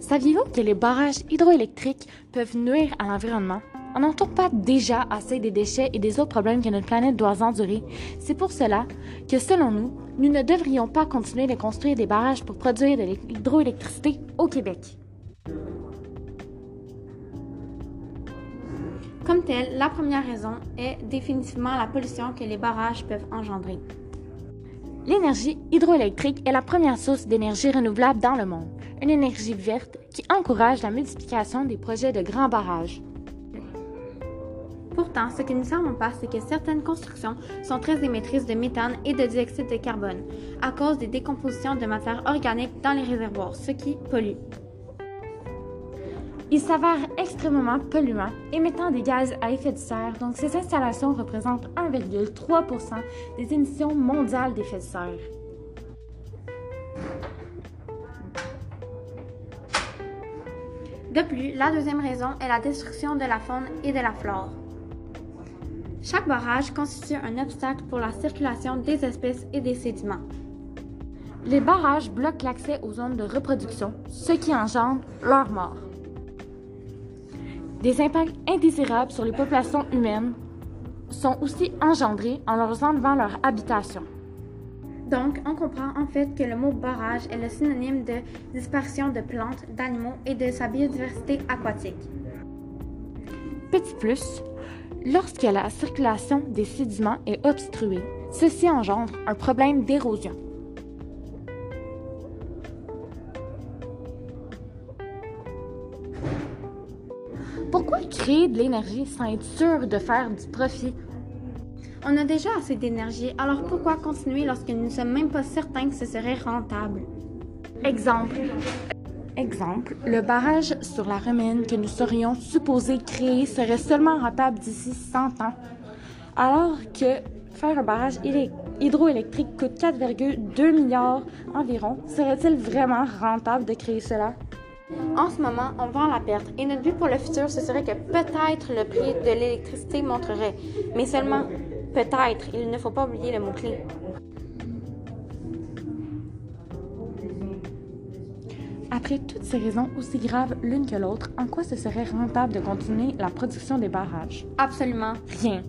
Saviez-vous que les barrages hydroélectriques peuvent nuire à l'environnement? On n'entend pas déjà assez des déchets et des autres problèmes que notre planète doit endurer? C'est pour cela que, selon nous, nous ne devrions pas continuer de construire des barrages pour produire de l'hydroélectricité au Québec. Comme telle, la première raison est définitivement la pollution que les barrages peuvent engendrer. L'énergie hydroélectrique est la première source d'énergie renouvelable dans le monde, une énergie verte qui encourage la multiplication des projets de grands barrages. Pourtant, ce que nous ne savons pas, c'est que certaines constructions sont très émettrices de méthane et de dioxyde de carbone à cause des décompositions de matières organiques dans les réservoirs, ce qui pollue. Ils s'avèrent extrêmement polluants, émettant des gaz à effet de serre, donc ces installations représentent 1,3% des émissions mondiales d'effet de serre. De plus, la deuxième raison est la destruction de la faune et de la flore. Chaque barrage constitue un obstacle pour la circulation des espèces et des sédiments. Les barrages bloquent l'accès aux zones de reproduction, ce qui engendre leur mort. Des impacts indésirables sur les populations humaines sont aussi engendrés en leur enlevant leur habitation. Donc, on comprend en fait que le mot barrage est le synonyme de disparition de plantes, d'animaux et de sa biodiversité aquatique. Petit plus, Lorsque la circulation des sédiments est obstruée, ceci engendre un problème d'érosion. Pourquoi créer de l'énergie sans être sûr de faire du profit? On a déjà assez d'énergie, alors pourquoi continuer lorsque nous ne sommes même pas certains que ce serait rentable? Exemple. Exemple, le barrage sur la Romaine que nous serions supposés créer serait seulement rentable d'ici 100 ans, alors que faire un barrage hydroélectrique coûte 4,2 milliards environ. Serait-il vraiment rentable de créer cela? En ce moment, on vend la perte et notre but pour le futur, ce serait que peut-être le prix de l'électricité monterait, mais seulement peut-être, il ne faut pas oublier le mot-clé. Après toutes ces raisons aussi graves l'une que l'autre, en quoi ce serait rentable de continuer la production des barrages? Absolument rien.